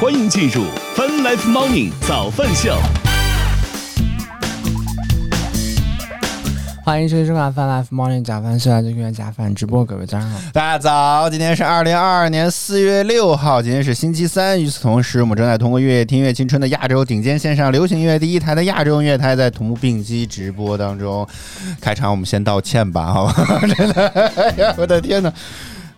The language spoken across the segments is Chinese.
欢迎进入 Fun Life Morning 早饭秀。欢迎收听收看《Fun Life Morning》早饭社，就跟假饭直播，各位早上好。大家早，今天是二零二二年四月六号，今天是星期三。与此同时，我们正在通过乐听乐青春的亚洲顶尖线上流行音乐第一台的亚洲音乐台，在同步并机直播当中。开场我们先道歉吧，好吧？真的，哎呀，我的天哪！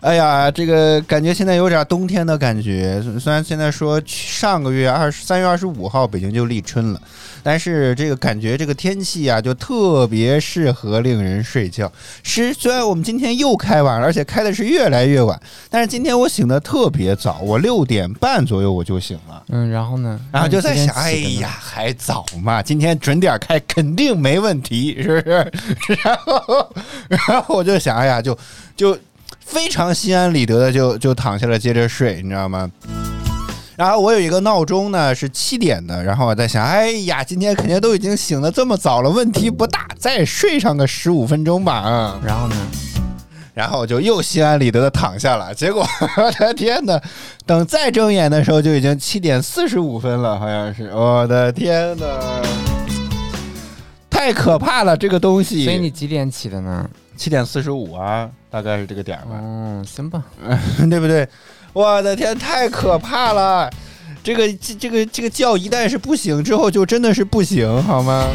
哎呀，这个感觉现在有点冬天的感觉。虽然现在说上个月二十三月二十五号北京就立春了，但是这个感觉这个天气啊，就特别适合令人睡觉。是，虽然我们今天又开晚了，而且开的是越来越晚，但是今天我醒的特别早，我六点半左右我就醒了。嗯，然后呢？然后就在想，哎呀，还早嘛，今天准点开肯定没问题，是不是？然后，然后我就想，哎呀，就就。非常心安理得的就就躺下了，接着睡，你知道吗？然后我有一个闹钟呢，是七点的。然后我在想，哎呀，今天肯定都已经醒的这么早了，问题不大，再睡上个十五分钟吧。啊，然后呢？然后我就又心安理得的躺下了。结果 我的天哪，等再睁眼的时候就已经七点四十五分了，好像是。我的天哪，太可怕了，这个东西。所以你几点起的呢？七点四十五啊，大概是这个点吧。嗯，行吧，对不对？我的天，太可怕了！这个这这个这个觉一旦是不行之后，就真的是不行，好吗？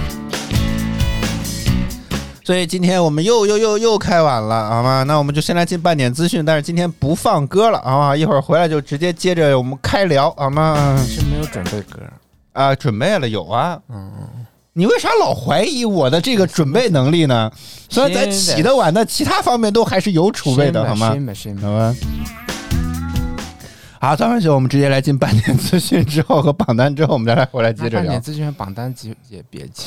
所以今天我们又又又又开晚了，好吗？那我们就先来进半点资讯，但是今天不放歌了，好吗？一会儿回来就直接接着我们开聊，好吗？是没有准备歌啊？准备了，有啊。嗯。你为啥老怀疑我的这个准备能力呢？虽然咱起得晚，但其他方面都还是有储备的，好吗？好吧？好，张文学我们直接来进半年资讯之后和榜单之后，我们再来回来接着聊。半年资讯榜单也别急。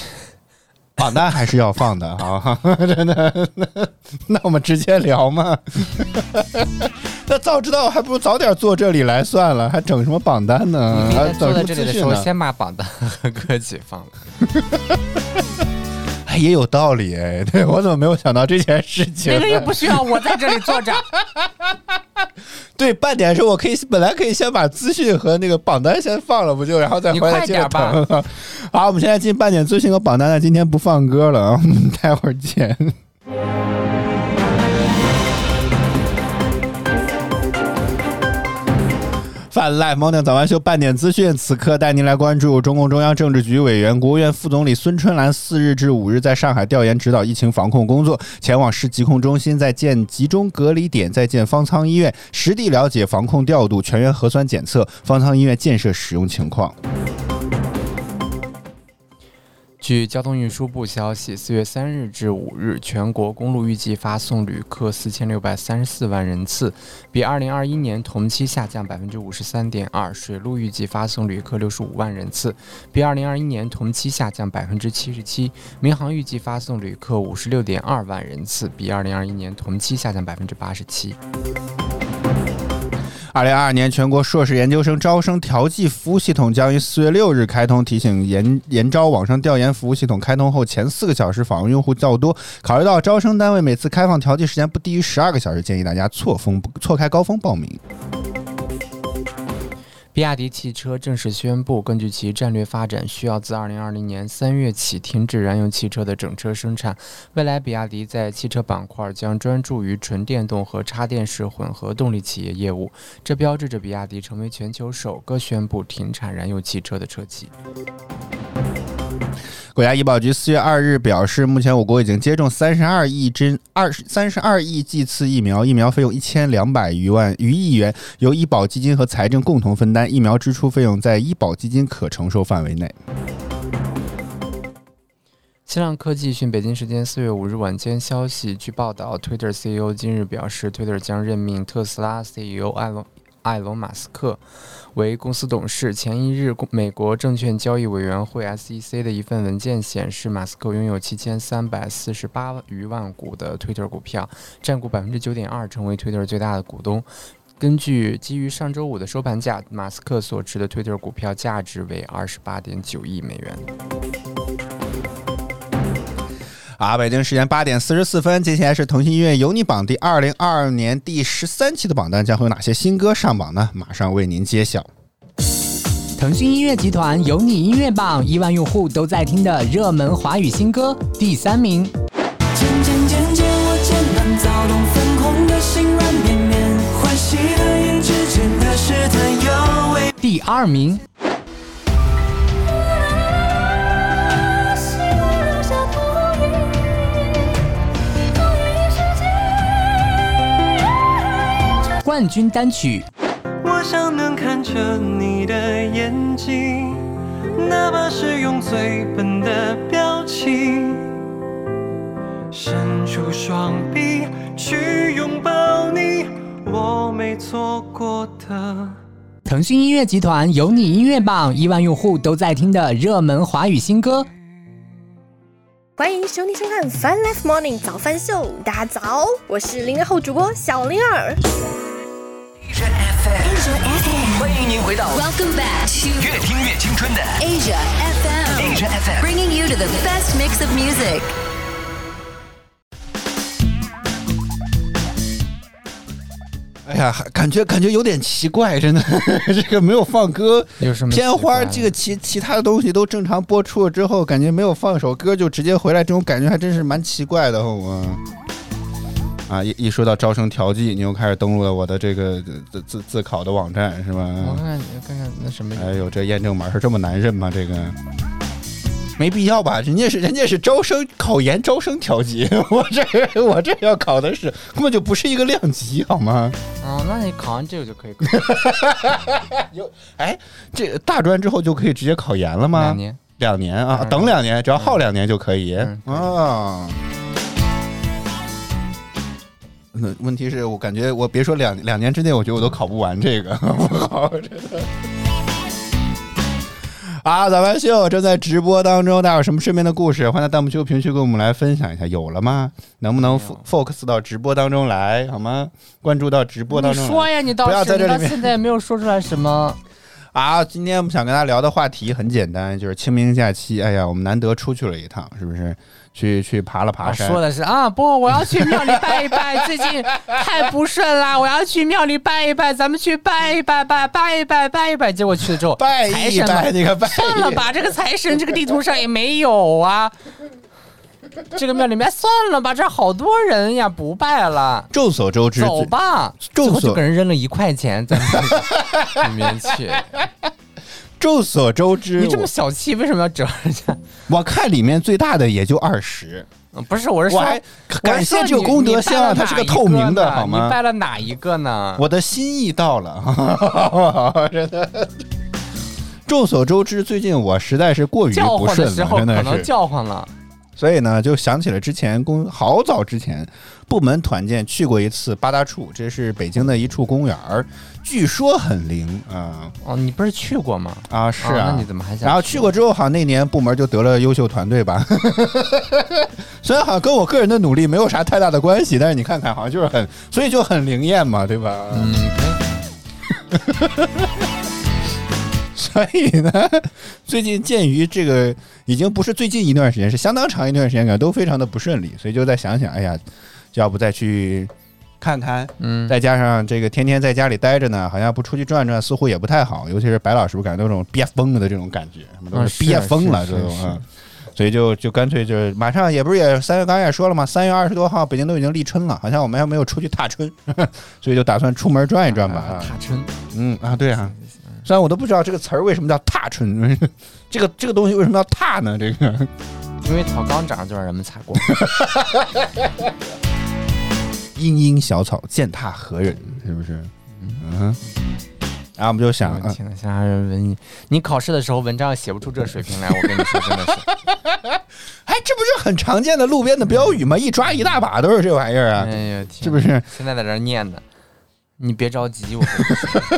榜单还是要放的啊！真的，那那我们直接聊嘛。那早知道还不如早点坐这里来算了，还整什么榜单呢？坐在这里的时候，先把榜单和歌曲放了。也有道理哎，对我怎么没有想到这件事情？那个又不需要我在这里坐着。对，半点时候我可以本来可以先把资讯和那个榜单先放了，不就然后再回来接着吧。好，我们现在进半点资讯和榜单，了今天不放歌了啊，待会儿见。泛滥猫娘早安秀半点资讯，此刻带您来关注中共中央政治局委员、国务院副总理孙春兰四日至五日在上海调研指导疫情防控工作，前往市疾控中心在建集中隔离点，在建方舱医院，实地了解防控调度、全员核酸检测、方舱医院建设使用情况。据交通运输部消息，四月三日至五日，全国公路预计发送旅客四千六百三十四万人次，比二零二一年同期下降百分之五十三点二；水路预计发送旅客六十五万人次，比二零二一年同期下降百分之七十七；民航预计发送旅客五十六点二万人次，比二零二一年同期下降百分之八十七。二零二二年全国硕士研究生招生调剂服务系统将于四月六日开通。提醒研研招网上调研服务系统开通后前四个小时访问用户较多，考虑到招生单位每次开放调剂时间不低于十二个小时，建议大家错峰错开高峰报名。比亚迪汽车正式宣布，根据其战略发展需要，自二零二零年三月起停止燃油汽车的整车生产。未来，比亚迪在汽车板块将专注于纯电动和插电式混合动力企业业务，这标志着比亚迪成为全球首个宣布停产燃油汽车的车企。国家医保局四月二日表示，目前我国已经接种三十二亿针二三十二亿剂次疫苗，疫苗费用一千两百余万余亿元，由医保基金和财政共同分担，疫苗支出费用在医保基金可承受范围内。新浪科技讯，北京时间四月五日晚间消息，据报道，Twitter CEO 今日表示，Twitter 将任命特斯拉 CEO 艾隆艾隆马斯克。为公司董事。前一日，美国证券交易委员会 （SEC） 的一份文件显示，马斯克拥有七千三百四十八余万股的 Twitter 股票，占股百分之九点二，成为 Twitter 最大的股东。根据基于上周五的收盘价，马斯克所持的 Twitter 股票价值为二十八点九亿美元。好，北京时间八点四十四分，接下来是腾讯音乐有你榜第二零二二年第十三期的榜单，将会有哪些新歌上榜呢？马上为您揭晓。腾讯音乐集团有你音乐榜，亿万用户都在听的热门华语新歌第三名。渐渐渐渐，我渐慢躁动，粉红的心软绵绵，欢喜的眼之间的试探尤为。第二名。冠军单曲。我想能看着你的眼睛，哪怕是用最笨的表情，伸出双臂去拥抱你，我没错过的。腾讯音乐集团有你音乐榜，亿万用户都在听的热门华语新歌。欢迎收听收看《Fun Life Morning 早饭秀》，大家早，我是零零后主播小灵儿。欢迎您回到 Welcome back to 越听越青春的 Asia FM, Asia FM。bringing you to the best mix of music. 哎呀，感觉感觉有点奇怪，真的，这个没有放歌，有什么片花这个其其他的东西都正常播出了之后，感觉没有放首歌就直接回来，这种感觉还真是蛮奇怪的，我。啊，一一说到招生调剂，你又开始登录了我的这个自自自考的网站是吧？我看看看看那什么，哎呦，这验证码是这么难认吗？这个没必要吧？人家是人家是招生考研招生调剂，我这我这要考的是根本就不是一个量级，好吗？哦，那你考完这个就可以，有哎，这大专之后就可以直接考研了吗？两年。两年啊，嗯等两年，只要耗两年就可以嗯啊。那问题是我感觉我别说两两年之内，我觉得我都考不完这个，不好，真的。啊，咱们秀正在直播当中，大家有什么身边的故事，欢迎在弹幕区、评论区跟我们来分享一下。有了吗？能不能 focus 到直播当中来，好吗？关注到直播当中来。你说呀，你倒不要是到在这里面现在也没有说出来什么。啊，今天我们想跟大家聊的话题很简单，就是清明假期。哎呀，我们难得出去了一趟，是不是？去去爬了爬啊，山。说的是啊，不，我要去庙里拜一拜，最近太不顺啦，我要去庙里拜一拜，咱们去拜一拜，拜拜一拜，拜一拜。结果去了之后，拜一拜那个拜一算了吧，这个财神这个地图上也没有啊。这个庙里面算了吧，这好多人呀，不拜了。众所周知，走吧，众所给人扔了一块钱在那个 里面去。众所周知，你这么小气，为什么要折人家？我我看里面最大的也就二十，嗯不是，我是说，我还感谢这个功德箱啊，它是个透明的，好吗你？拜了哪一个呢？我的心意到了，真的。众所周知，最近我实在是过于不顺了，真的可能是。叫唤了。所以呢，就想起了之前公好早之前部门团建去过一次八大处，这是北京的一处公园儿，据说很灵啊哦，你不是去过吗？啊是啊，啊，那你怎么还想？然后去过之后，好像那年部门就得了优秀团队吧。虽然好像跟我个人的努力没有啥太大的关系，但是你看看，好像就是很，所以就很灵验嘛，对吧？嗯，所以呢，最近鉴于这个已经不是最近一段时间，是相当长一段时间，感觉都非常的不顺利，所以就再想想，哎呀，要不再去看看。嗯，再加上这个天天在家里待着呢，好像不出去转转似乎也不太好，尤其是白老师，我感觉都有种憋疯了的这种感觉，什么都嗯是憋疯了，这种啊。所以就就干脆就是马上也不是也三月刚才也说了嘛，三月二十多号北京都已经立春了，好像我们还没有出去踏春，所以就打算出门转一转吧。啊踏春，嗯啊，对啊，虽然我都不知道这个词儿为什么叫踏春，这个这个东西为什么要踏呢？这个因为草刚长就让人们踩过。茵茵小草践踏何人？是不是？嗯，然后我们就想，啊我天呐，现在还有人文艺，你考试的时候文章写不出这水平来，我跟你说真的是。哎，这不是很常见的路边的标语吗？一抓一大把都是这玩意儿啊哎，呀，天是不是？现在在这儿念呢，你别着急，我。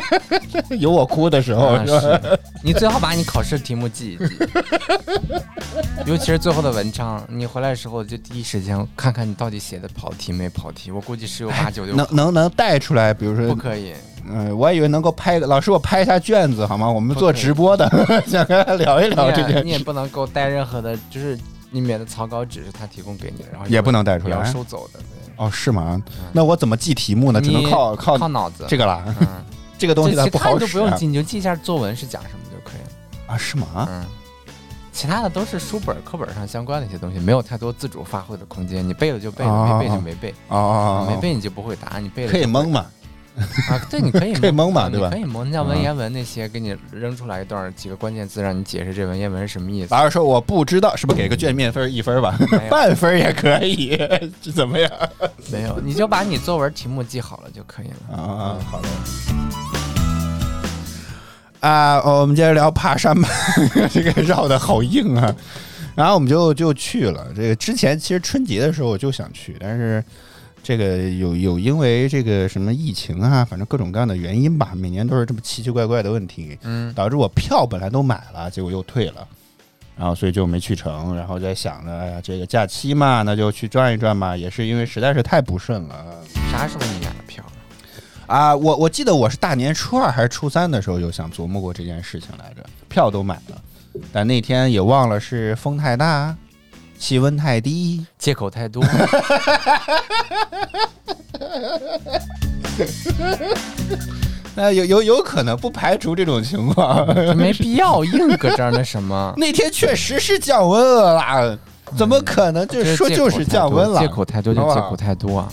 有我哭的时候啊是？是，你最好把你考试题目记一记，尤其是最后的文章，你回来的时候就第一时间看看你到底写的跑题没跑题。我估计十有八九就能能能带出来，比如说，不可以。嗯、我还以为能够拍个老师，我拍一下卷子好吗？我们做直播的，想跟他聊一聊这件事，你也不能够带任何的，就是里面的草稿纸是他提供给你的，然后也不能带出来要。收走的。对哦，是吗？那我怎么记题目呢？只能靠靠靠脑子。这个啦。嗯，这个东西它其他你都不好使、啊。不用记，你就记一下作文是讲什么就可以了啊？是吗？嗯，其他的都是书本课本上相关的一些东西，没有太多自主发挥的空间。你背了就背了，哦没背就没背，哦哦，哦没背你就不会答，你背了可以蒙嘛？啊，对，你可以 可以蒙嘛啊对吧可以蒙，像文嗯言文那些，给你扔出来一段几个关键字，让你解释这文言文是什么意思。老师说我不知道，是不是给个卷面分一分吧 半分也可以，这怎么样？没有，你就把你作文题目记好了就可以了。啊，好的。啊，我们接着聊爬山吧，这个绕的好硬啊。然后我们就就去了。这个之前其实春节的时候我就想去，但是这个有有因为这个什么疫情啊，反正各种各样的原因吧，每年都是这么奇奇怪怪的问题，嗯，导致我票本来都买了，结果又退了。然后所以就没去成，然后在想着，哎呀，这个假期嘛，那就去转一转吧。也是因为实在是太不顺了，啥时候你买的票？啊，我我记得我是大年初二还是初三的时候有想琢磨过这件事情来着，票都买了，但那天也忘了是风太大，气温太低，借口太多。那有有有可能不排除这种情况。没必要硬搁这儿那什么。那天确实是降温了啦，怎么可能就说就是降温了？借口太多借口太多啊！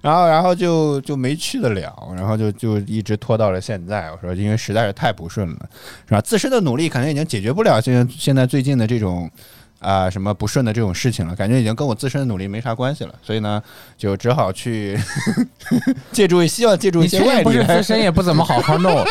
然后然后就就没去得了，然后就就一直拖到了现在。我说因为实在是太不顺了，是吧？自身的努力可能已经解决不了现在现在最近的这种。啊、什么不顺的这种事情了，感觉已经跟我自身的努力没啥关系了，所以呢，就只好去借助，希望借助一些外力自身也不怎么好好弄，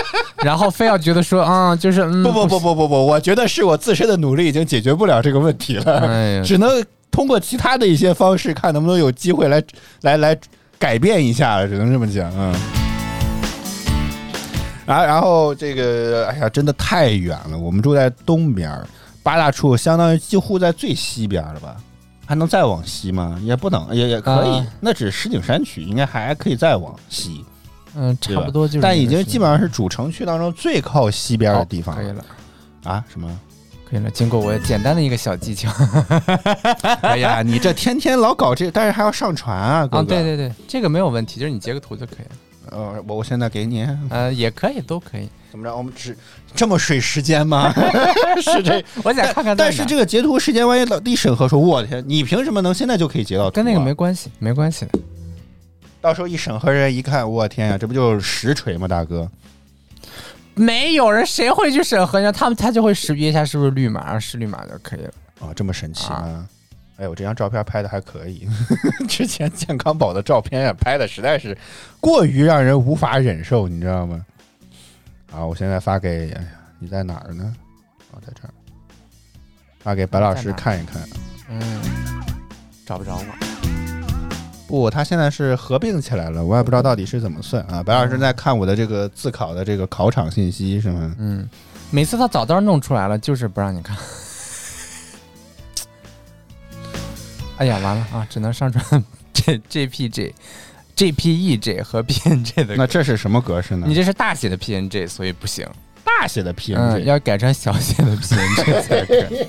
然后非要觉得说啊、就是嗯，不不不不不不，我觉得是我自身的努力已经解决不了这个问题了，哎只能通过其他的一些方式，看能不能有机会来来来改变一下了，只能这么讲，嗯。然后然后这个，哎呀，真的太远了，我们住在东边儿，八大处相当于几乎在最西边了吧？还能再往西吗？也不能，也也可以，啊那只是石景山区，应该还可以再往西，嗯，差不多就是，但已经基本上是主城区当中最靠西边的地方可以了。啊？什么？可以了，经过我简单的一个小技巧 哎呀，你这天天老搞这，但是还要上传啊，哥啊，哥。对对对，这个没有问题，就是你截个图就可以了，呃，我我现在给你，呃，也可以，都可以。怎么着？我们只这么水时间吗？是这，我想看看，但是这个截图时间，万一老弟审核说，我天，你凭什么能现在就可以截到啊？跟那个没关系，没关系的。到时候一审核人一看，我天呀，这不就是实锤吗，大哥？没有人谁会去审核呢？他们他就会识别一下是不是绿码，是绿码就可以了。啊，这么神奇哎我，这张照片拍的还可以，之前健康宝的照片呀，拍的实在是过于让人无法忍受，你知道吗？啊，我现在发给，哎呀，你在哪儿呢？哦，在这儿，发给白老师看一看。嗯，找不着我。不，他现在是合并起来了，我也不知道到底是怎么算啊。白老师在看我的这个自考的这个考场信息是吗？嗯，每次他早早弄出来了，就是不让你看。哎呀，完了啊，只能上传 J JPG、JPEG 和 PNG 的。那这是什么格式呢？你这是大写的 PNG，所以不行。大写的 PNG，、嗯，要改成小写的 PNG 才可以。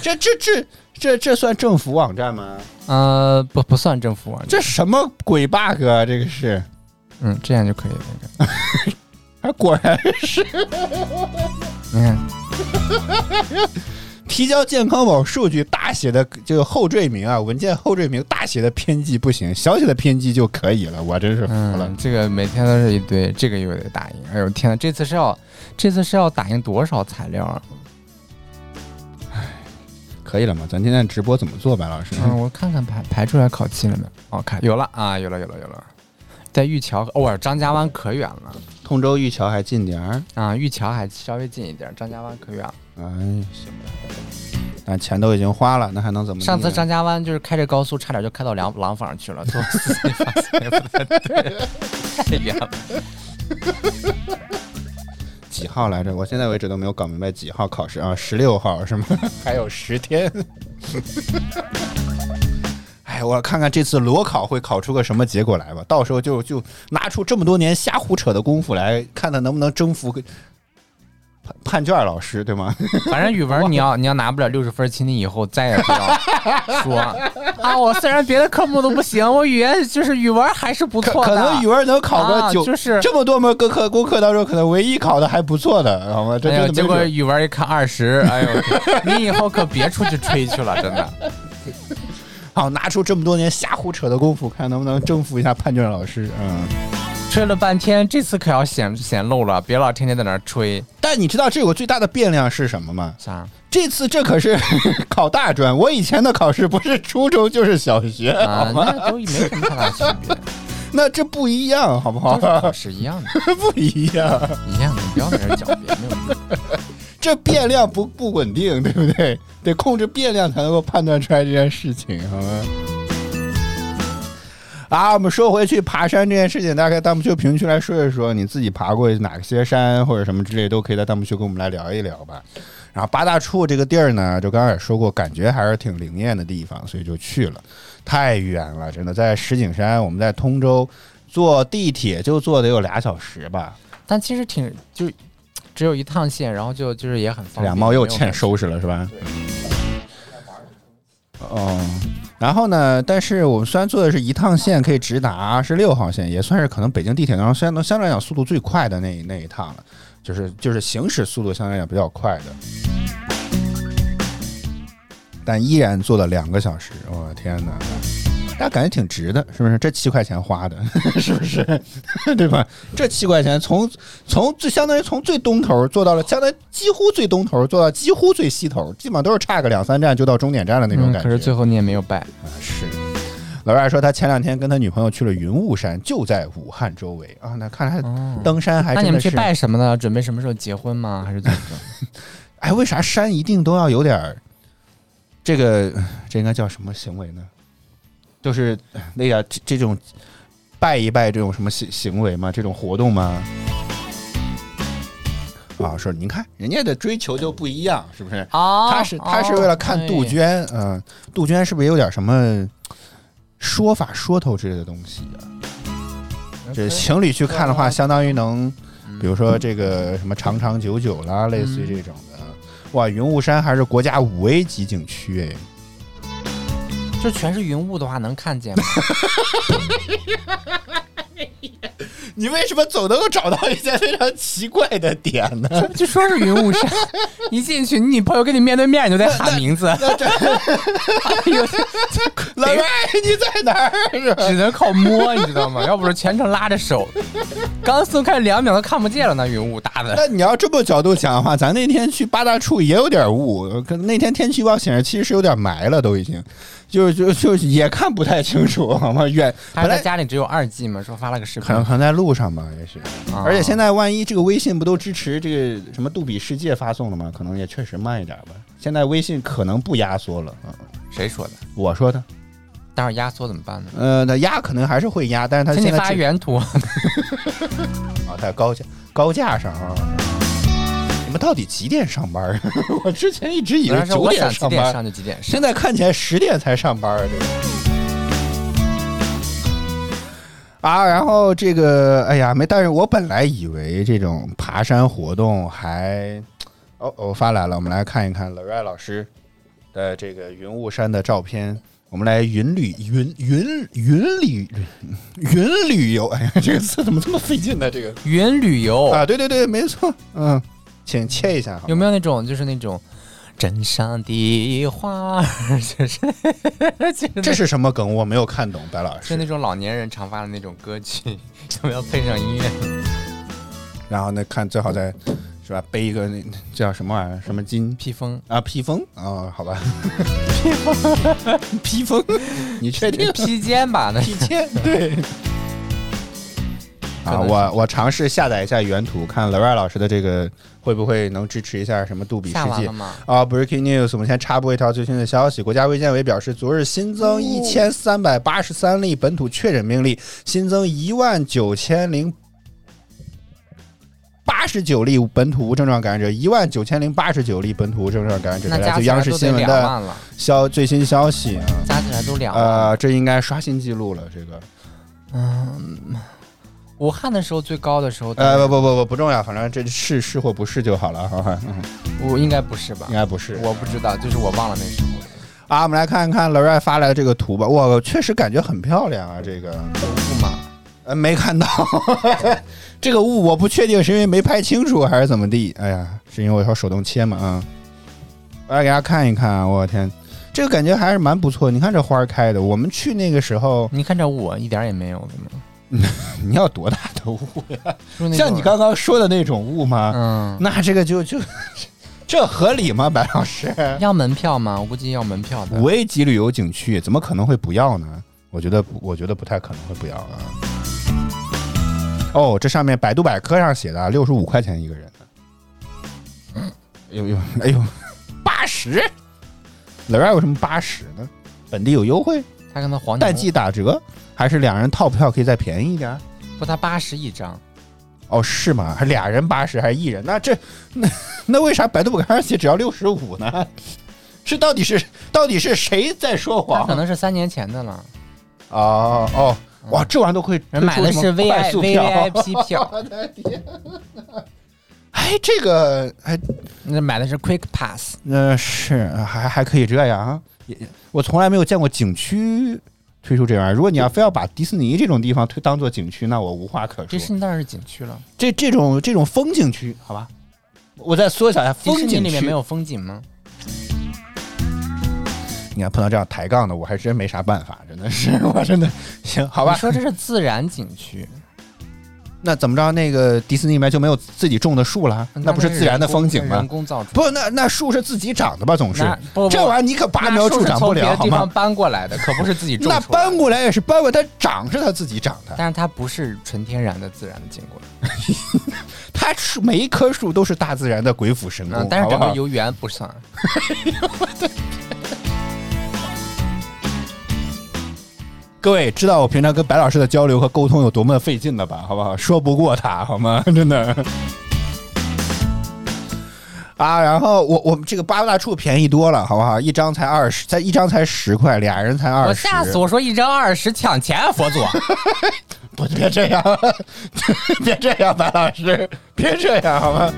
这这这这这算政府网站吗？呃，不不算政府网站。这什么鬼 bug 啊？这个是，嗯，这样就可以了。应该啊，果然是你看，提交健康宝数据大写的这个后缀名啊，文件后缀名大写的偏记不行，小写的偏记就可以了。我真是服了。嗯，这个每天都是一堆，这个又得打印。哎呦天呐，这次是要这次是要打印多少材料啊？可以了吗？咱今天直播怎么做，白老师？嗯，我看看排排出来考期了没有？哦，看有了啊，有了有了有了，在玉桥，偶尔张家湾可远了通州玉桥还近点儿。啊，玉桥还稍微近一点，张家湾可远了。哎，行吧。但钱都已经花了，那还能怎么？上次张家湾就是开着高速，差点就开到廊廊坊去了，坐司机发现也不太对，太远了。几号来着？我现在为止都没有搞明白几号考试啊？十六号是吗？还有十天。哎，我看看这次裸考会考出个什么结果来吧。到时候就就拿出这么多年瞎胡扯的功夫来，看他能不能征服个判判卷老师，对吗？反正语文 你要你要拿不了六十分，请你以后再也不要说 啊，我虽然别的科目都不行，我语言就是语文还是不错的。可能语文能考个九，啊就是这么多门各科功课当中，可能唯一考的还不错的，好吗？这哎呦，结果。语文一看二十，哎呦，你以后可别出去吹去了，真的。好，拿出这么多年瞎胡扯的功夫，看能不能征服一下判卷老师。嗯，吹了半天，这次可要显显露了，别老天天在那儿吹。但你知道这有个最大的变量是什么吗？啥？这次这可是 考大专，我以前的考试不是初中就是小学，啊好，吗？那都没什么太大区别，那这不一样，好不好都？是一样的，不一样，一样的，你不要在这儿狡辩，没有意义。这变量不不稳定，对不对？得控制变量才能够判断出来这件事情，好吗？啊，我们说回去爬山这件事情，大家在弹幕区评论区来说一说，你自己爬过哪些山或者什么之类，都可以在弹幕区跟我们来聊一聊吧。然后八大处这个地儿呢，就刚刚也说过，感觉还是挺灵验的地方，所以就去了。太远了，真的，在石景山，我们在通州坐地铁就坐得有俩小时吧。但其实挺就只有一趟线，然后就就是也很方便。俩猫又欠收拾了是吧？哦，然后呢？但是我们虽然坐的是一趟线，可以直达是六号线，也算是可能北京地铁当中相能相对来讲速度最快的那那一趟了，就是就是行驶速度相对来讲比较快的，但依然坐了两个小时，我、天哪！大家感觉挺值的，是不是？这七块钱花的，是不是？对吧？这七块钱从从最相当于从最东头做到了相当于几乎最东头，做到几乎最西头，基本上都是差个两三站就到终点站的那种嗯，感觉。可是最后你也没有败。啊是。老外说他前两天跟他女朋友去了云雾山，就在武汉周围啊。那看来哦，登山还那你们去拜什么呢？准备什么时候结婚吗？还是怎么着？哎，为啥山一定都要有点这个这应该叫什么行为呢？就是那个这这种拜一拜这种什么行行为吗？这种活动吗？啊，说您看人家的追求就不一样，是不是？哦他是他是为了看杜鹃，嗯、杜鹃是不是有点什么说法说头之类的东西啊？这情侣去看的话，相当于能，比如说这个什么长长久久啦，类似于这种的。哇，云雾山还是国家五 A 级景区哎，就全是云雾的话，能看见吗？你为什么总能够找到一些非常奇怪的点呢？就说是云雾山，一进去，你女朋友跟你面对面，你就得喊名字，哎呦，老外你在哪儿？只能靠摸，你知道吗？要不是全程拉着手，刚松开两秒都看不见了，那云雾大的。那你要这么角度讲的话，咱那天去八大处也有点雾，可能那天天气预报显示其实是有点霾了，都已经，就就就也看不太清楚，好吗？远他在家里只有二 G 嘛，说发了个视频可，能可能在路上吧，也许。啊而且现在万一这个微信不都支持这个什么杜比世界发送了吗？可能也确实慢一点吧。现在微信可能不压缩了，嗯，谁说的？我说的，待会儿压缩怎么办呢？呃，那压可能还是会压，但是它请你现在发原图。啊，它在高架高架上啊。你们到底几点上班？我之前一直以为九点上班，点上就几点上。现在看起来十点才上班啊，这个。啊，然后这个，哎呀，没，但是我本来以为这种爬山活动还，哦，我发来了，我们来看一看 l r a 老师的这个云雾山的照片，我们来云旅云云云旅云旅游，哎呀，这个词怎么这么费劲呢？这个云旅游啊，对对对，没错，嗯，请切一下好吗，有没有那种就是那种镇上的花儿，就是 就是这是什么梗？我没有看懂，白老师是那。种老年人常发的那种歌曲，要不要配上音乐？然后呢，看最好再是吧，背一个那这叫什么玩意儿？什么金披风，啊？披风啊？好吧，披风，披风，你确定？披肩吧？那披肩对。啊，我我尝试下载一下原图，看 l o r a 老师的这个会不会能支持一下什么杜比世界？啊？Breaking news，我们先插播一条最新的消息。国家卫健委表示，昨日新增一千三百八十三例本土确诊病例，新增一万九千零八十九例本土无症状感染者，一万九千零八十九例本土无症状感染者。来自央视新闻的消最新消息啊。加起来都两万。呃，这应该刷新记录了。这个，武汉的时候最高的时候，呃，不不不不不重要，反正这是是或不是就好了，哈哈？嗯，我应该不是吧应？该不是。我不知道，就是我忘了那时候。啊，我们来看一看 l o r a 发来的这个图吧。哇，确实感觉很漂亮啊，这个雾吗，呃，没看到 这个雾，我不确定是因为没拍清楚还是怎么地。哎呀，是因为我要手动切嘛啊。我来给大家看一看啊，我天，这个感觉还是蛮不错。你看这花儿开的，我们去那个时候，你看这雾一点儿也没有的吗？你要多大的雾呀？像你刚刚说的那种雾吗？嗯，那这个就就 这合理吗，白老师？要门票吗？我估计要门票的。五 A 级旅游景区怎么可能会不要呢？我觉得，我觉得不太可能会不要啊。哦，这上面百度百科上写的六十五块钱一个人呢。哎呦呦，哎呦，八十，哪儿有什么八十呢？本地有优惠，他跟他黄淡季打折，还是两人套票可以再便宜一点？不，他八十一张，哦，是吗？还俩人八十，还是一人？那这那那为啥百度百科上写只要六十五呢？是到底是到底是谁在说谎？可能是三年前的了。哦哦，哇，这玩意儿都会人买的是 V 快 I 速 V 票 I P 票，我的天哪！哎，这个哎，那买的是 Quick Pass。呃，是还还可以这样啊？也我从来没有见过景区推出这玩意儿。如果你要非要把迪士尼这种地方推当做景区，那我无话可说。迪士尼当然是景区了，这这种这种风景区，好吧？我再缩小一下，风景区里面没有风景吗？你看碰到这样抬杠的，我还真没啥办法，真的是，我真的行，好吧你？说这是自然景区，那怎么着？那个迪士尼里面就没有自己种的树了？那不是自然的风景吗人？工造出。不，那那树是自己长的吧？总是这玩意儿你可拔苗助长不了，好吗？搬过来的，可不是自己种那搬过来也是搬过来，它长是它自己长的，但是它不是纯天然的自然的景观，它树每一棵树都是大自然的鬼斧神工嗯，，但是好不好？整个游园不算。各位知道我平常跟白老师的交流和沟通有多么费劲了吧？好不好？说不过他，好吗？真的。啊，然后我我们这个八大处便宜多了，好不好？一张才二十，才一张才十块，俩人才二十。我吓死！我说一张二十抢钱啊，佛祖！不，别这样，别这样，白老师，别这样，好吗？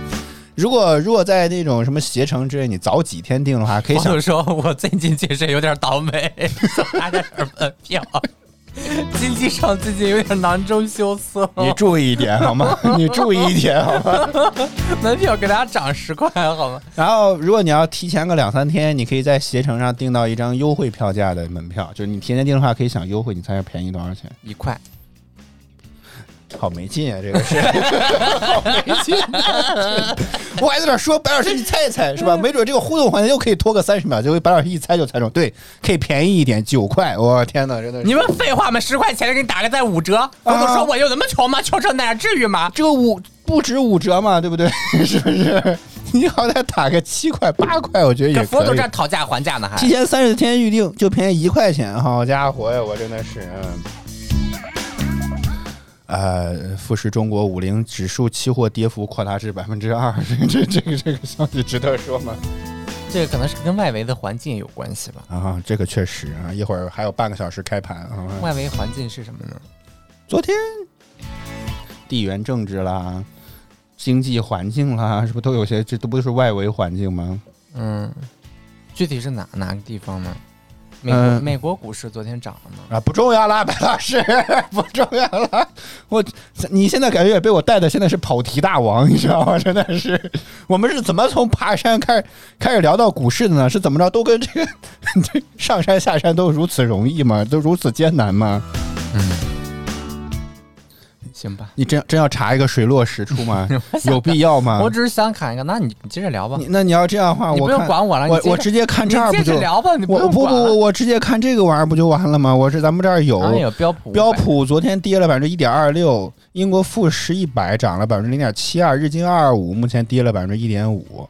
如果如果在那种什么携程之类，你早几天订的话，可以想说我最近确实有点倒霉，送大家点门票，经济上最近有点囊中羞涩，你注意一点好吗？你注意一点好吗？门票给大家涨十块好吗？然后，如果你要提前个两三天，你可以在携程上订到一张优惠票价的门票，就是你提前订的话，可以享优惠，你猜下便宜多少钱？一块，好没劲啊，这个是，好没劲、啊。我还在那说，白老师你猜一猜是吧？没准这个互动环节又可以拖个三十秒，结果白老师一猜就猜中，对，可以便宜一点，九块。我天哪，真的是你们废话吗？十块钱给你打个再五折，我都说我有那么穷吗？穷成那样至于吗？这个五不止五折嘛，对不对？是不是？你好歹打个七块八块，我觉得也这佛祖这。讨价还价呢还提。前三十天预定就便宜一块钱，好家伙呀！我真的是，嗯。呃，富时中国五零指数期货跌幅扩大至百分之二，这 这这个这个消息值得说吗？这个可能是跟外围的环境有关系吧。啊，这个确实啊，一会儿还有半个小时开盘啊。外围环境是什么呢？昨天地缘政治啦、经济环境啦，是不是都有些？这都不是外围环境吗？嗯，具体是哪哪个地方呢？美美国股市昨天涨了吗？啊，不重要啦，白老师，不重要了。我，你现在感觉也被我带的，现在是跑题大王，你知道吗？真的是，我们是怎么从爬山开始开始聊到股市的呢？是怎么着都跟这个这 上山下山都如此容易吗？都如此艰难吗？行吧，你真真要查一个水落石出吗？有必要吗？我只是想看一个，那你你接着聊吧。你那你要这样的话，你不用管我了，我我直接看这儿不就接着聊吧，你我不不用管了不，我直接看这个玩意儿不就完了吗？我是咱们这儿有标普标普昨天跌了百分之一点二六，英国富时一百涨了百分之零点七二，日经二二五目前跌了百分之一点五，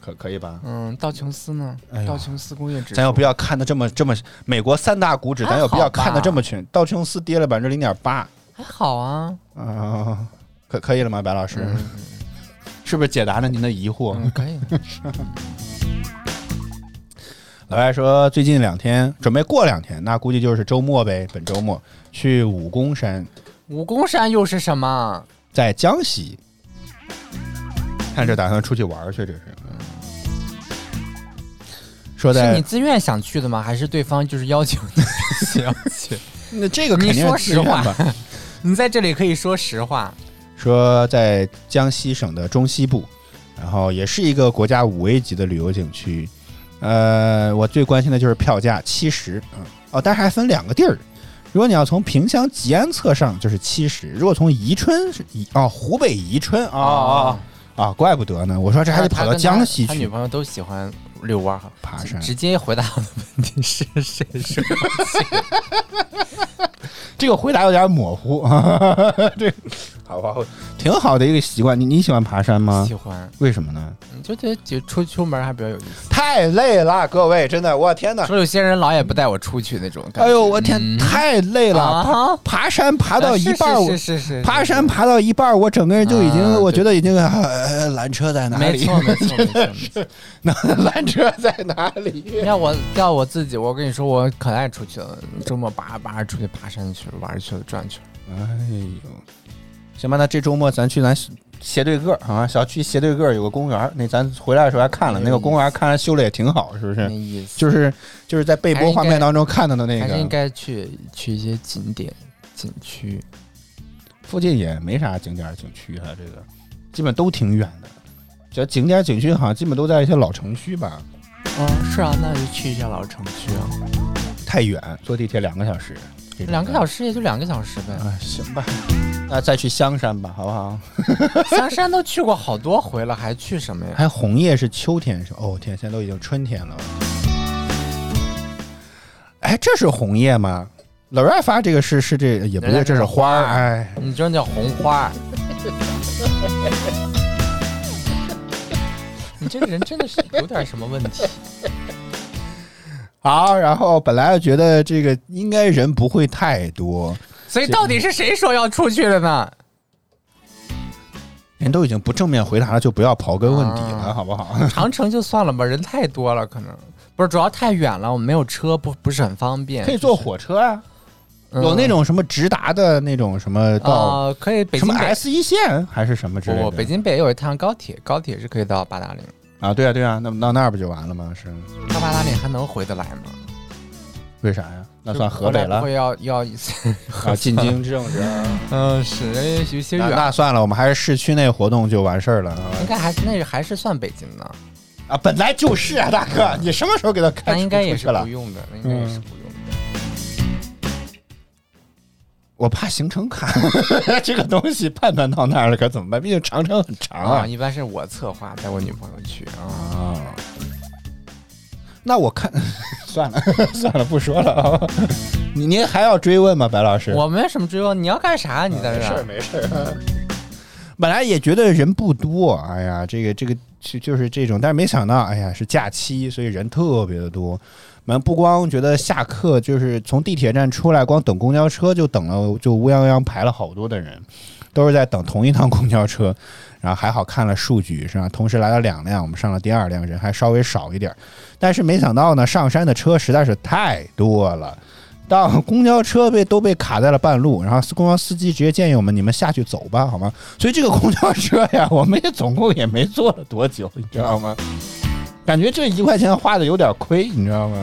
可可以吧？嗯，道琼斯呢？哎道琼斯工业指数，咱有必要看的这么这么美国三大股指，咱有必要看的这么全？道琼斯跌了百分之零点八，还好啊？啊，可可以了吗，白老师？嗯是不是解答了您的疑惑？嗯，可以。老外说最近两天准备过两天，那估计就是周末呗，本周末去武功山，武功山又是什么？在江西。看这打算出去玩去，这是。说在是你自愿想去的吗？还是对方就是邀请你 想去？那这个肯定你说实话？你在这里可以说实话。说在江西省的中西部，然后也是一个国家五 A 级的旅游景区。呃，我最关心的就是票价七十，嗯，哦，但是还分两个地儿。如果你要从萍乡吉安侧上，就是七十；如果从宜春是宜哦，湖北宜春啊啊啊啊，怪不得呢。我说这还得跑到江西去他女朋友都喜欢遛弯儿爬山。直接回答我的问题是谁说？这个回答有点模糊，这好吧，挺好的一个习惯。你你喜欢爬山吗喜？欢，为什么呢？你就觉得就出出门还比较有意思。太累了，各位，真的，我天哪！说有些人老也不带我出去那种感觉。哎呦，我天，嗯太累了！啊爬爬山爬到一半是是是是，爬山爬到一半儿，我整个人就已经，啊我觉得已经，呃缆车在哪里？没错没错没错。没错 那缆车在哪里？要我要我自己，我跟你说，我可爱出去了。周末叭叭出去爬山去了，玩去了，转去了。哎呦，行吧，那这周末咱去咱斜对个儿啊，小区斜对个儿有个公园，那咱回来的时候还看了，那个公园看着修的也挺好，是不是没？意思，就是就是在背播画面当中看到的那还是应，该去去一些景点景区。附近也没啥景点景区啊，这个基本都挺远的。这景点景区好像基本都在一些老城区吧，嗯，是啊，那就去一下老城区啊。太远，坐地铁两个小时，这种两个小时也就两个小时呗。啊，行吧，那再去香山吧，好不好？香山都去过好多回了，还去什么呀？还红叶是秋天是？哦天，现在都已经春天了。哎，这是红叶吗？老瑞发这个是是这也不对，这是。花儿哎，你这叫红花。你这个人真的是有点什么问题。好，然后本来觉得这个应该人不会太多，所以到底是谁说要出去的呢？人都已经不正面回答了，就不要刨根问底了，啊好不好？长城就算了吧，人太多了，可能不是主要太远了，我们没有车，不不是很方便。可以坐火车啊，嗯有那种什么直达的那种什么到啊，可以北什么京 S 一线还是什么之类的。北京北有一趟高铁，高铁是可以到八达岭，啊，对啊对啊，那到那儿不就完了吗？是到八达岭还能回得来吗？为啥呀？那算河北了会要要 进京 政治啊。嗯，是有些那远，那算了，我们还是市区内活动就完事儿了啊应该还是那还是算北京呢，啊！本来就是啊，大哥，你什么时候给他开那应该也是了不？用的，那应该也是不用我怕行程卡 这个东西判断到那儿了，可怎么办？毕竟长城很长啊，啊。一般是我策划带我女朋友去啊。啊，那我看 算了 算了，不说了啊。你您还要追问吗，白老师？我没什么追问，你要干啥？你在这儿？没事儿。本来也觉得人不多，哎呀，这个这个就就是这种，但是没想到，哎呀，是假期，所以人特别的多。们不光觉得下课，就是从地铁站出来，光等公交车就等了，就乌泱泱排了好多的人，都是在等同一趟公交车。然后还好看了数据是吧？同时来了两辆，我们上了第二辆，人还稍微少一点。但是没想到呢，上山的车实在是太多了。到公交车被都被卡在了半路，然后公交司机直接建议我们你们下去走吧，好吗？所以这个公交车呀，我们也总共也没坐了多久，你知道吗？感觉这一块钱花的有点亏，你知道吗？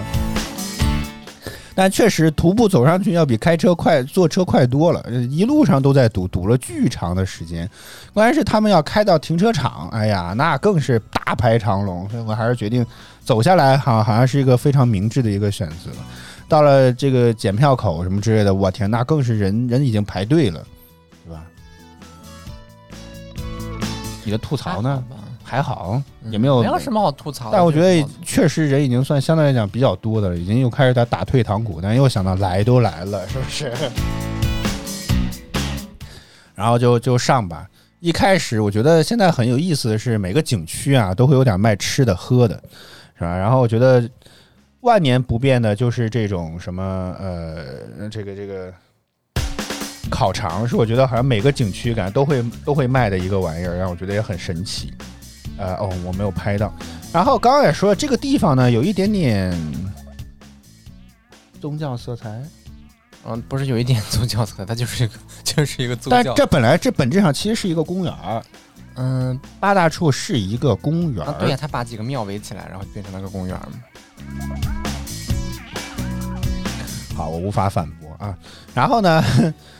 但确实徒步走上去要比开车快，坐车快多了，一路上都在堵，堵了巨长的时间。关键是他们要开到停车场，哎呀，那更是大排长龙，所以我还是决定走下来，哈，好像是一个非常明智的一个选择。到了这个检票口什么之类的，我天，那更是人人已经排队了，是吧？你的吐槽呢？还好，嗯也没有没有什么好吐槽的。但我觉得确实人已经算相对来讲比较多的了，已经又开始在打退堂鼓，但又想到来都来了，是不是？然后就就上吧。一开始我觉得现在很有意思的是，每个景区啊都会有点卖吃的喝的，是吧？然后我觉得万年不变的就是这种什么呃，这个这个烤肠，是我觉得好像每个景区感觉都会都会卖的一个玩意儿，让我觉得也很神奇。呃，哦，我没有拍到。然后刚刚也说了，这个地方呢有一点点宗教色彩，嗯，不是有一点 宗教色彩，它就是一个就是一个宗教。但这本来这本质上其实是一个公园儿，嗯八大处是一个公园儿。啊，对呀，他把几个庙围起来，然后变成了个公园嘛。好，我无法反驳啊。然后呢，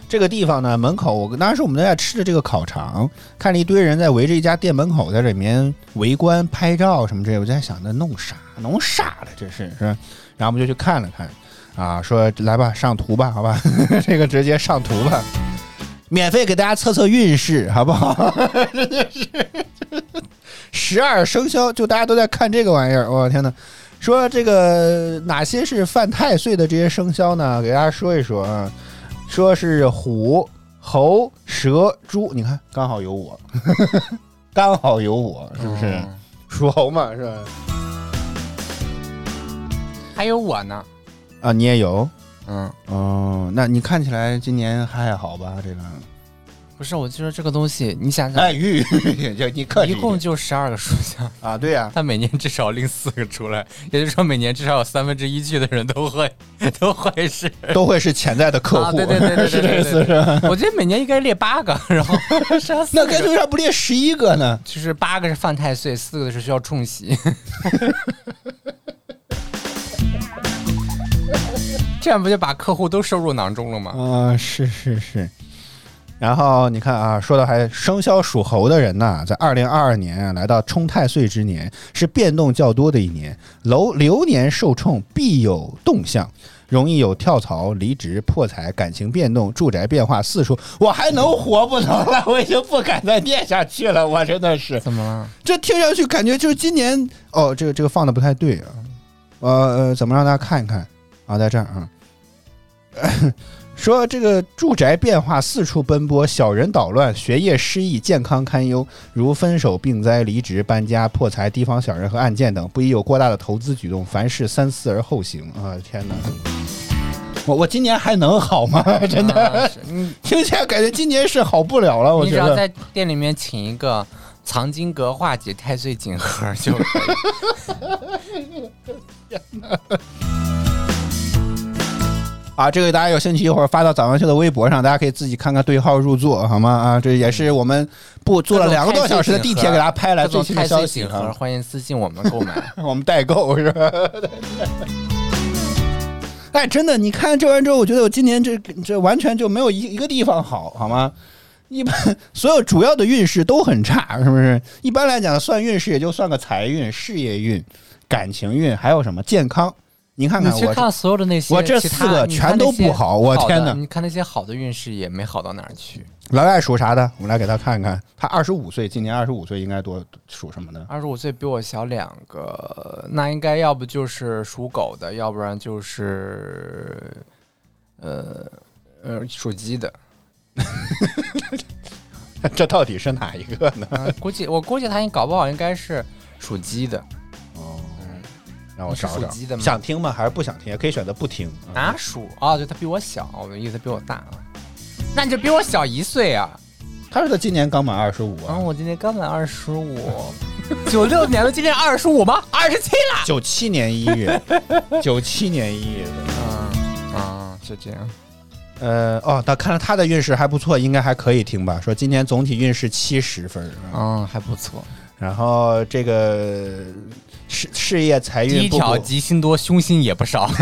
这个地方呢，门口我当时我们都在吃的这个烤肠，看了一堆人在围着一家店门口在里面围观拍照什么之类，我就在想，那弄啥？弄啥了？这是是吧？然后我们就去看了看，啊，说来吧，上图吧，好吧，这个直接上图吧，免费给大家测测运势，好不好？真的是十二生肖，就大家都在看这个玩意儿，我、天呐！说这个哪些是犯太岁的这些生肖呢？给大家说一说啊，说是虎、猴、蛇、猪，你看刚好有我，刚好有我，是不是？嗯属猴嘛，是吧？还有我呢，啊，你也有嗯，哦，那你看起来今年还好吧？这个，不是，我就说这个东西，你想想，哎，玉，就你客气一共就十二个属相，啊，对呀、他每年至少拎四个出来，也就是说每年至少有三分之一去的人都会都会是。都会是潜在的客啊，户，对对对对 是这对意思是吧？我觉得每年应该列八个，然后 那个该为啥不列十一个呢？就是八个是犯太岁，四个是需要冲喜。这样不就把客户都收入囊中了吗？啊、是是是。然后你看啊，说的还生肖属猴的人呐，在二零二二年啊，来到冲太岁之年，是变动较多的一年。流流年受冲，必有动向，容易有跳槽、离职、破财、感情变动、住宅变化四处。我还能活不能了？我已经不敢再念下去了，我真的是。怎么了？这听上去感觉就是今年哦，这个这个放的不太对啊，呃呃，怎么让大家看一看啊，在这儿啊，说这个住宅变化四处奔波，小人捣乱，学业失意，健康堪忧，如分手、病灾、离职、搬家、破财、提防小人和案件等，不宜有过大的投资举动，凡事三思而后行啊！天哪，我我今年还能好吗？真的，听起来感觉今年是好不了了，我觉得。你只要在店里面请一个藏经阁化解太岁锦盒就可以。啊，这个大家有兴趣一会儿发到早上秀的微博上，大家可以自己看看对号入座，好吗？啊，这也是我们不坐了两个多小时的地铁给大家拍来最新的消息欢迎私信我们购买。我们代购是吧？哎，真的，你看这完之后，我觉得我今年这这完全就没有一一个地方好，好吗？一般所有主要的运势都很差，是不是？一般来讲，算运势也就算个财运、事业运、感情运，还有什么健康？你看看我这你去看所有的那些，我这四个全都不好我天哪你看那些好的运势也没好到哪儿去。老外属啥的？我们来给他看看。他二十五岁，今年二十五岁，应该多属什么呢？二十五岁比我小两个，那应该要不就是属狗的，要不然就是呃呃属鸡的。这到底是哪一个呢？啊，估计我估计他应搞不好应该是属鸡的哦，让我是找找。想听吗？还是不想听？也可以选择不听。啊，属啊，就他比我小，我的意思比我大啊，那你就比我小一岁啊。他说他今年刚满二十五啊，啊，我今年刚满二十五，九六年的今年二十五吗？二十七了。九七年一月，九七年一月。嗯啊，就这样。呃，哦，那看来他的运势还不错，应该还可以听吧？说今年总体运势七十分啊，嗯，还不错。然后这个事事业财第一运不补条吉星多，凶星也不少。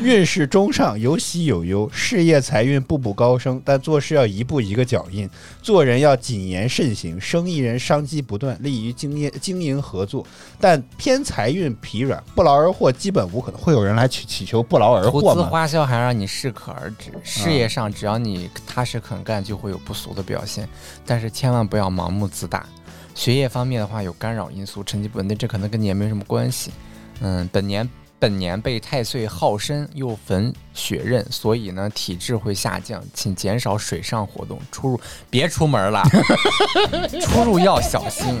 运势中上，有喜有忧，事业财运步步高升，但做事要一步一个脚印，做人要谨言慎行，生意人商机不断，利于经业经营合作，但偏财运疲软，不劳而获基本无可能。会有人来祈祈求不劳而获吗？资花销还让你适可而止。事业上，只要你踏实肯干，就会有不俗的表现。但是千万不要盲目自大。学业方面的话，有干扰因素，成绩不稳定，这可能跟你也没什么关系。嗯，本年本年被太岁耗身，又逢血刃，所以呢体质会下降，请减少水上活动，出入别出门了，出入要小心，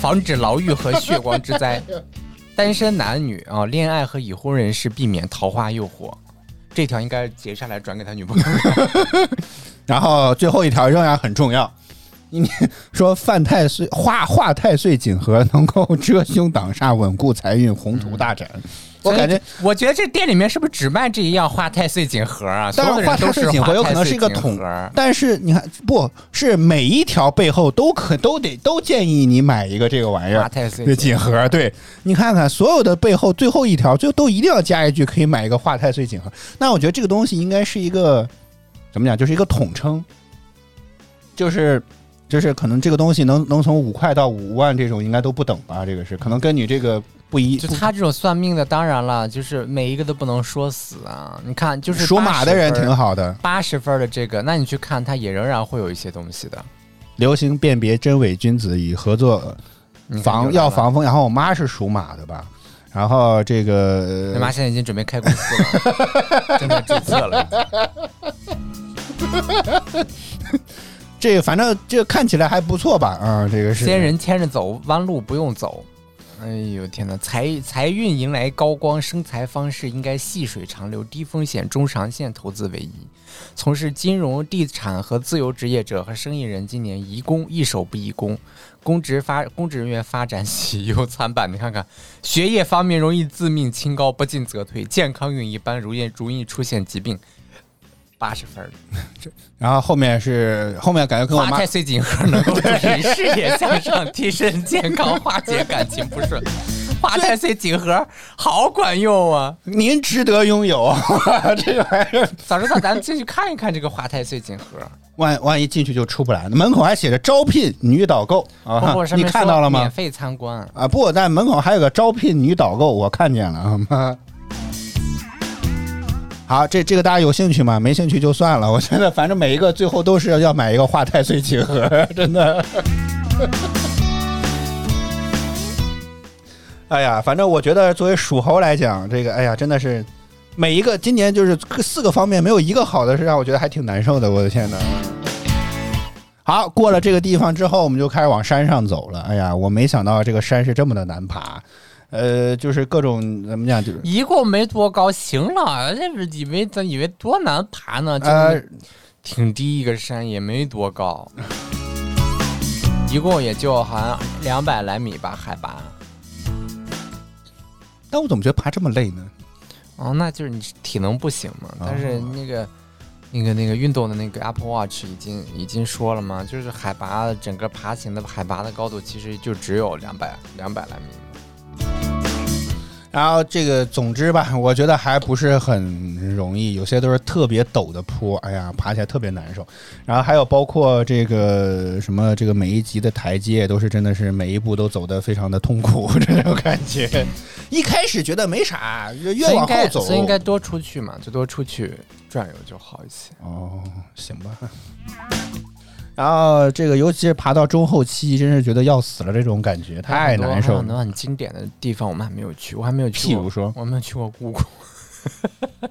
防止牢狱和血光之灾。单身男女啊，恋爱和已婚人士避免桃花诱惑。这条应该截下来转给他女朋友。然后最后一条仍然很重要，你说犯太岁化化太岁锦盒能够遮凶挡煞，稳固财运，宏图大展。我感觉，我觉得这店里面是不是只卖这一样化太岁锦盒啊？但是化太岁锦盒有可能是一个桶，但是你看，不是每一条背后都可都得都建议你买一个这个玩意儿，化太岁锦盒。对你看看所有的背后最后一条，最后都一定要加一句可以买一个化太岁锦盒。那我觉得这个东西应该是一个怎么讲，就是一个统称，就是就是可能这个东西能能从五块到五万这种应该都不等吧？这个是可能跟你这个。不一，就他这种算命的，当然了，就是每一个都不能说死啊。你看，就是属马的人挺好的，八十分的这个，那你去看，他也仍然会有一些东西的。流行辨别真伪君子，以合作防要防风。然后我妈是属马的吧？然后这个，你妈现在已经准备开公司了，正在注册了。这个反正这看起来还不错吧？啊，这个是仙人牵着走，弯路不用走。哎呦天哪！财财运迎来高光，生财方式应该细水长流、低风险、中长线投资为宜。从事金融、地产和自由职业者和生意人，今年宜工一手不宜公，公职发公职人员发展喜忧参半。你看看，学业方面容易自命清高，不进则退；健康运一般，容易容易出现疾病。八十分，然后后面是后面感觉跟我妈太岁锦盒能够助力事业向上，提升健康，化解感情不顺。花太岁锦盒好管用啊！您值得拥有 这个玩意儿。早知道咱们进去看一看这个花太岁锦盒，万万一进去就出不来了，门口还写着招聘女导购啊！你看到了吗？免费参观啊！不，但门口还有个招聘女导购，我看见了啊。好，这这个大家有兴趣吗？没兴趣就算了。我觉得反正每一个最后都是要买一个画太岁锦盒，真的。哎呀，反正我觉得作为属猴来讲，这个哎呀，真的是每一个今年就是四个方面没有一个好的，是让我觉得还挺难受的。我的天哪！好，过了这个地方之后，我们就开始往山上走了。哎呀，我没想到这个山是这么的难爬。呃，就是各种怎么讲，就是一共没多高，行了，这不以为咱以为多难爬呢？呃，挺低一个山，也没多高，一共也就好像两百来米吧，海拔。但我怎么觉得爬这么累呢？哦，那就是你体能不行嘛。但是那个、那个、那个运动的那个 Apple Watch 已经已经说了嘛，就是海拔整个爬行的海拔的高度其实就只有两百两百来米。然后这个，总之吧，我觉得还不是很容易，有些都是特别陡的坡，哎呀，爬起来特别难受。然后还有包括这个什么，这个每一级的台阶都是真的是每一步都走得非常的痛苦，这种感觉。一开始觉得没啥，越往后走，所以应该多出去嘛，就多出去转悠就好一些。哦，行吧。然后这个，尤其是爬到中后期，真是觉得要死了，这种感觉太难受。很多很经典的地方，我们还没有去，我还没有去。譬如说，我没有去过故宫。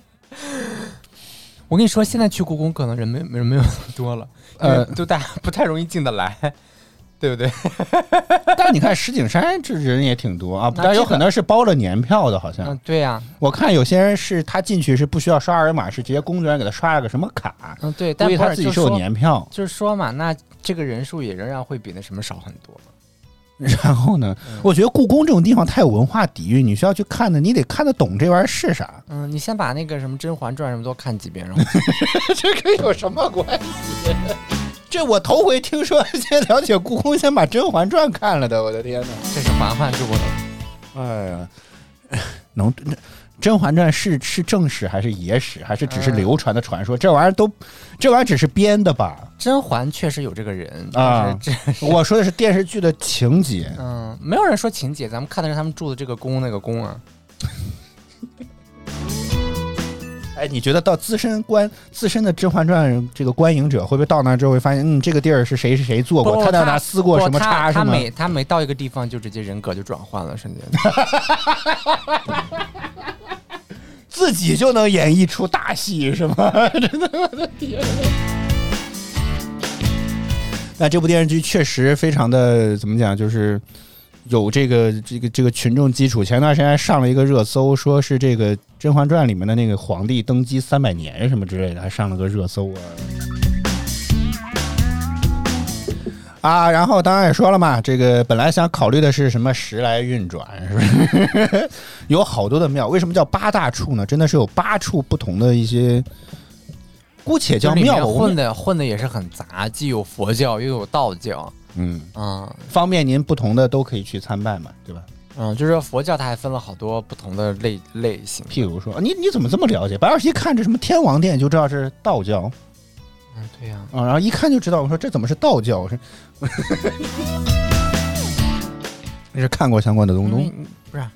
我跟你说，现在去故宫可能人没人没有那么多了，呃，就大家 不太容易进得来。对不对？但你看石景山这人也挺多啊，但有很多是包了年票的，好像。嗯，对呀。我看有些人是他进去是不需要刷二维码，是直接工作人员给他刷了个什么卡。嗯，对。但他自己是有年票。就是说嘛，那这个人数也仍然会比那什么少很多。然后呢，我觉得故宫这种地方太有文化底蕴，你需要去看的，你得看得懂这玩意儿是啥。嗯，你先把那个什么《甄嬛传》什么都看几遍，然后。这跟有什么关系？这我头回听说，先了解故宫，先把《甄嬛传》看了的。我的天哪，这是嬛嬛住的。哎呀，能《甄嬛传》是是正史还是野史，还是只是流传的传说？这玩意儿都，这玩意儿只是编的吧？甄嬛确实有这个人啊。这我说的是电视剧的情节。嗯，没有人说情节，咱们看的是他们住的这个宫，那个宫啊。哎，你觉得到资深观自身的《甄嬛传》这个观影者会不会到那之后会发现，嗯，这个地儿是谁是谁做过？他在哪撕过什么叉？他每他每到一个地方就直接人格就转换了，瞬间，自己就能演绎出大戏，是吗？真的，我的天！那这部电视剧确实非常的怎么讲，就是。有这个这个这个群众基础，前段时间上了一个热搜，说是这个《甄嬛传》里面的那个皇帝登基三百年什么之类的，还上了个热搜啊。啊，然后当然也说了嘛，这个本来想考虑的是什么时来运转，是不是？有好多的庙，为什么叫八大处呢？真的是有八处不同的一些，姑且叫庙吧。混的混的也是很杂，既有佛教又有道教，嗯，嗯方便您不同的都可以去参拜嘛，对吧？嗯，就是说佛教它还分了好多不同的类类型。譬如说，你你怎么这么了解？白老师一看这什么天王殿就知道是道教嗯，对呀、啊，然后一看就知道，我说这怎么是道教？我说，你是看过相关的东东？不是啊，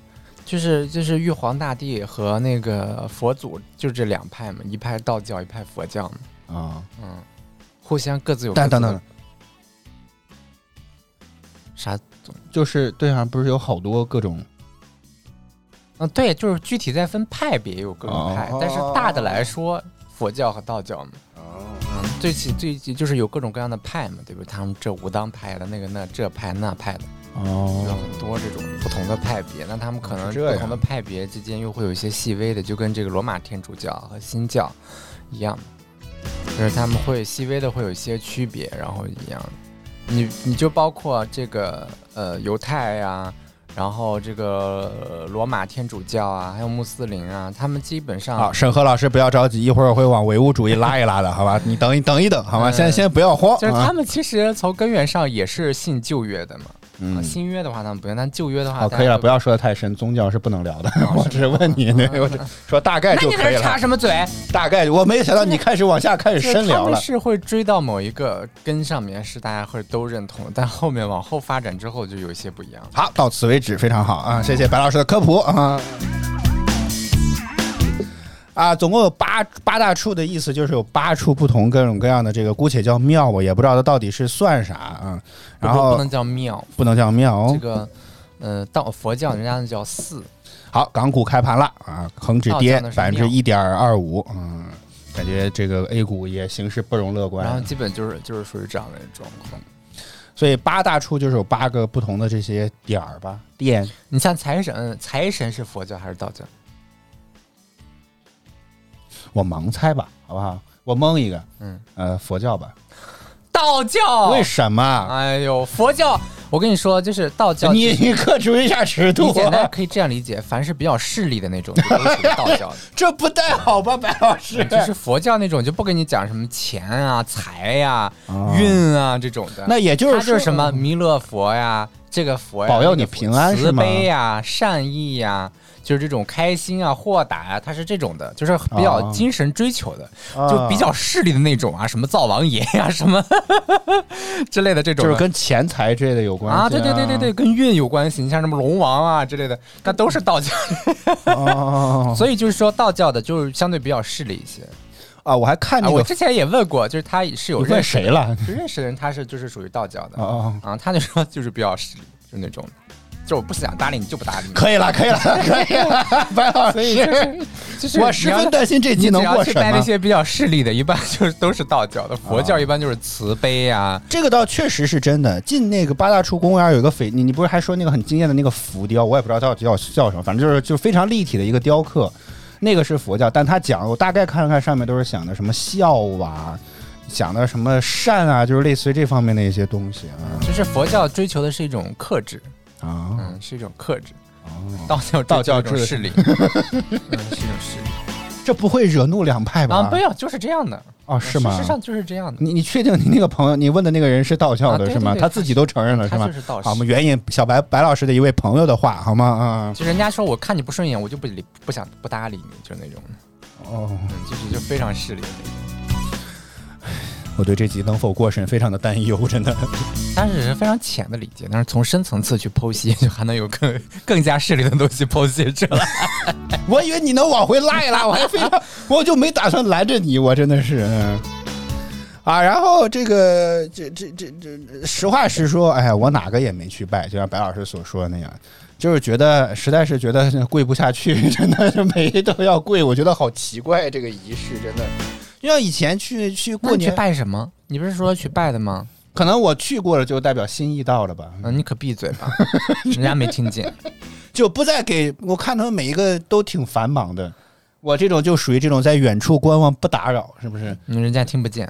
就是就是玉皇大帝和那个佛祖就这两派嘛，一派道教，一派佛教嘛，啊？嗯，互相各自有各自的等等等，啥？就是对啊，不是有好多各种嗯，对，就是具体再分派别有各种派，哦但是大的来说，佛教和道教嘛，嗯，最起最起就是有各种各样的派嘛，对不对？他们这武当派的，那个那这派那派的，有哦，很多这种不同的派别。那他们可能不同的派别之间又会有一些细微的，就跟这个罗马天主教和新教一样，就是他们会细微的会有一些区别，然后一样。你你就包括这个呃犹太呀、然后这个呃罗马天主教啊，还有穆斯林啊，他们基本上好，沈河老师不要着急，一会儿我会往唯物主义拉一拉的，好吧？你等一等一等，好吧？嗯先先不要慌啊就是他。们其实从根源上也是信旧约的嘛。啊嗯，新约的话他们不用，但旧约的话，好，可以了，不要说的太深，宗教是不能聊的。我只是问你，那我只说大概那就可以你在这插。什么嘴？大概我没想到你开始往下开始深聊了。是会追到某一个根上面，是大家会都认同，但后面往后发展之后就有一些不一样。好，到此为止，非常好啊！谢谢白老师的科普啊。啊，总共有八八大处的意思，就是有八处不同各种各样的这个，姑且叫庙，吧也不知道它到底是算啥啊。然后不不能叫庙，不能叫庙哦这。个呃，道佛教人家那叫寺，好，港股开盘了啊，恒指跌百分之一点二五，嗯，感觉这个 A 股也形势不容乐观然后。基本就是就是属于这样的状况。所以八大处就是有八个不同的这些点儿吧，店。你像财神，财神是佛教还是道教？我盲猜吧，好不好？我蒙一个，嗯，呃，佛教吧。道教。为什么？哎呦，佛教，我跟你说，就是道教。你你克制一下尺度你，简单可以这样理解，凡是比较势利的那种，就都属于道教的。这不太好吧，白老师？就是佛教那种，就不跟你讲什么钱啊、财呀、哦运啊这种的。那也就是它就是说什么弥勒佛呀，这个佛呀，保佑你平安是慈悲呀、善意呀，就是这种开心啊、豁达呀，它是这种的，就是比较哦精神追求的，啊就比较势力的那种啊，什么灶王爷呀、什么 之类的这种的。就是跟钱财之类的有关系啊，对对对对对，跟运有关系。你像什么龙王啊之类的，那都是道教。哦 所以就是说，道教的就是相对比较势利一些。啊，我还看啊，那个，我之前也问过，就是他是有问认识谁了？就认识的人，他是就是属于道教的啊，他就说就是比较势利，就那种，就我不想搭理你就不搭理你。可以了，可以了，可以了，白老所以就师。是就是我十分担心这你集能过审吗？些比较势利的，一般就是都是道教的，佛教一般就是慈悲呀、这个倒确实是真的。进那个八大处公园有一个匪，你你不是还说那个很惊艳的那个浮雕，我也不知道叫叫叫什么，反正就是就是非常立体的一个雕刻，那个是佛教，但他讲我大概看了看上面都是讲的什么孝啊，讲的什么善啊，就是类似于这方面的一些东西啊就是佛教追求的是一种克制，啊。嗯，是一种克制。哦道教道教追求一种制势力，嗯，是一种势力这不会惹怒两派吧？啊，没有，就是这样的，哦，是吗事实？上就是这样的，你你确定你那个朋友，你问的那个人是道教的是吗？对对他自己都承认了是吗？是道士好，我。们援引小白白老师的一位朋友的话，好吗？啊、就人家说我看你不顺眼，我就不理，不想不搭理你，就是那种，哦，嗯，就是就非常势利的那种。我对这集能否过审非常的担忧，真的。它只是非常浅的理解，但是从深层次去剖析，就还能有更更加势利的东西剖析出来。我以为你能往回拉一拉，我还非常，我就没打算拦着你，我真的是。嗯啊，然后这个这这这这，实话实说，哎呀，我哪个也没去拜，就像白老师所说的那样，就是觉得实在是觉得跪不下去，真的是每一都要跪，我觉得好奇怪这个仪式，真的。就像以前去去过年拜什么？你不是说去拜的吗？可能我去过了，就代表心意到了吧，嗯，你可闭嘴吧，人家没听见。就不再给我看他们每一个都挺繁忙的。我这种就属于这种在远处观望不打扰，是不是？嗯，人家听不见。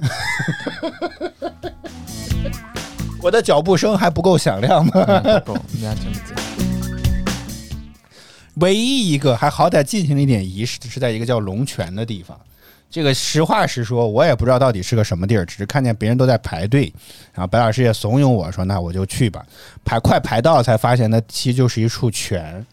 我的脚步声还不够响亮吗？嗯不够，人家听不见。唯一一个还好歹进行了一点仪式，是在一个叫龙泉的地方。这个实话实说，我也不知道到底是个什么地儿，只是看见别人都在排队，然后白老师也怂恿我说：“那我就去吧。”排快排到才发现，那其实就是一处泉，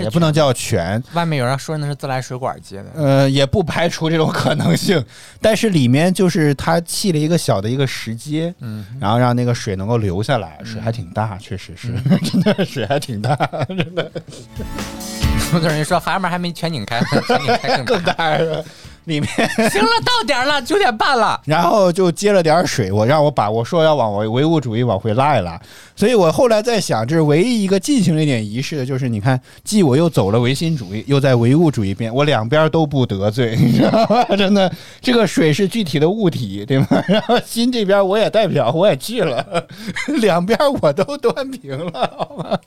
也不能叫泉，外面有人说那是自来水管接的，呃，也不排除这种可能性。但是里面就是它砌了一个小的一个石阶，嗯，然后让那个水能够流下来，水还挺大，确实是，真的水还挺大，真的 有的人说阀门还没全拧开，全拧开更更大。大是吧？里面。行了，到点了，九点半了。然后就接了点水，我让我把我说要往我唯物主义往回拉一拉，所以我后来在想，这是唯一一个进行了一点仪式的，就是你看，既我又走了唯心主义，又在唯物主义边，我两边都不得罪，你知道吗？真的，这个水是具体的物体，对吗？然后心这边我也代表，我也去了，两边我都端平了，好吗？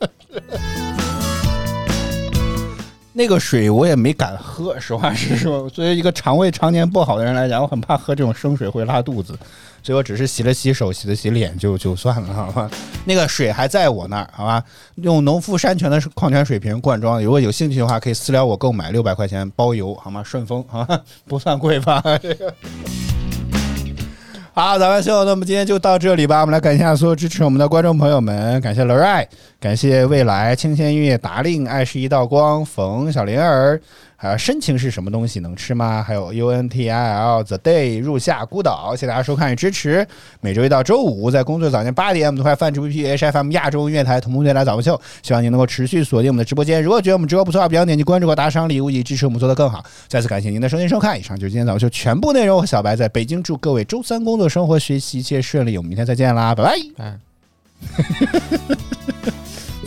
那个水我也没敢喝，实话实说。作为一个肠胃常年不好的人来讲，我很怕喝这种生水会拉肚子，所以我只是洗了洗手、洗了洗脸就就算了，好吧？那个水还在我那儿，好吧？用农夫山泉的矿泉水瓶灌装，如果有兴趣的话，可以私聊我购买，六百块钱包邮，好吗？顺丰，好吧？不算贵吧？这个。好，咱们秀，那么今天就到这里吧。我们来感谢所有支持我们的观众朋友们，感谢乐爱，感谢未来、清闲音乐、达令、爱是一道光、冯小灵儿，还有深情是什么东西能吃吗？还有 U N T I L The Day 入夏孤岛，谢谢大家收看与支持。每周一到周五在工作早间八点，我们都会泛直播 P H F M 亚洲音乐台同步电台早播秀，希望您能够持续锁定我们的直播间。如果觉得我们直播不错，不要点击关注和打赏礼物，以支持我们做得更好。再次感谢您的收听收看，以上就是今天早饭秀全部内容。我小白在北京，祝各位周三工作、生活、学习一切顺利。我们明天再见啦，拜拜。嗯，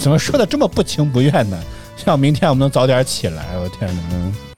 怎么说的这么不情不愿呢？希望明天我们能早点起来。我天哪！